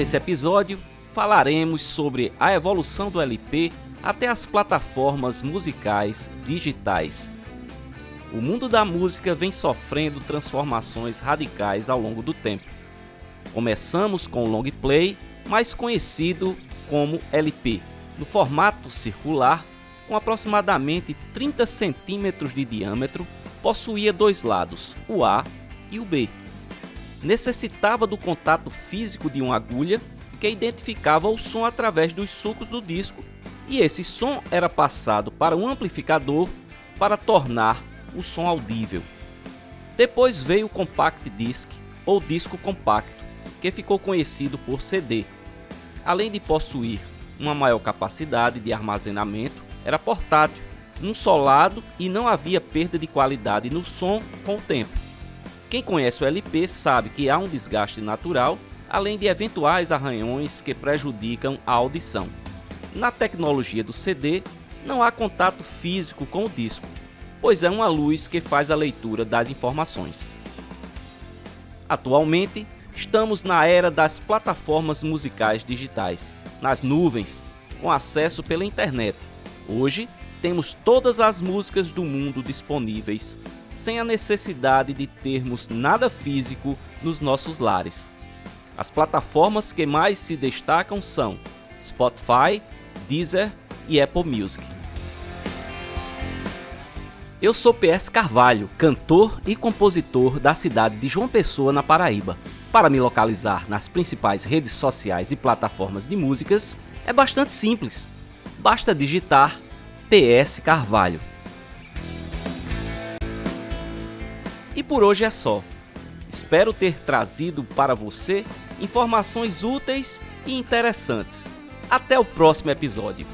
Nesse episódio, falaremos sobre a evolução do LP até as plataformas musicais digitais. O mundo da música vem sofrendo transformações radicais ao longo do tempo. Começamos com o long play, mais conhecido como LP, no formato circular, com aproximadamente 30 centímetros de diâmetro, possuía dois lados, o A e o B. Necessitava do contato físico de uma agulha que identificava o som através dos sucos do disco, e esse som era passado para um amplificador para tornar o som audível. Depois veio o Compact Disc ou disco compacto, que ficou conhecido por CD. Além de possuir uma maior capacidade de armazenamento, era portátil, um só lado e não havia perda de qualidade no som com o tempo. Quem conhece o LP sabe que há um desgaste natural além de eventuais arranhões que prejudicam a audição. Na tecnologia do CD, não há contato físico com o disco, pois é uma luz que faz a leitura das informações. Atualmente, estamos na era das plataformas musicais digitais, nas nuvens, com acesso pela internet. Hoje, temos todas as músicas do mundo disponíveis, sem a necessidade de termos nada físico nos nossos lares. As plataformas que mais se destacam são Spotify, Deezer e Apple Music. Eu sou PS Carvalho, cantor e compositor da cidade de João Pessoa, na Paraíba. Para me localizar nas principais redes sociais e plataformas de músicas é bastante simples. Basta digitar PS Carvalho. Por hoje é só. Espero ter trazido para você informações úteis e interessantes. Até o próximo episódio.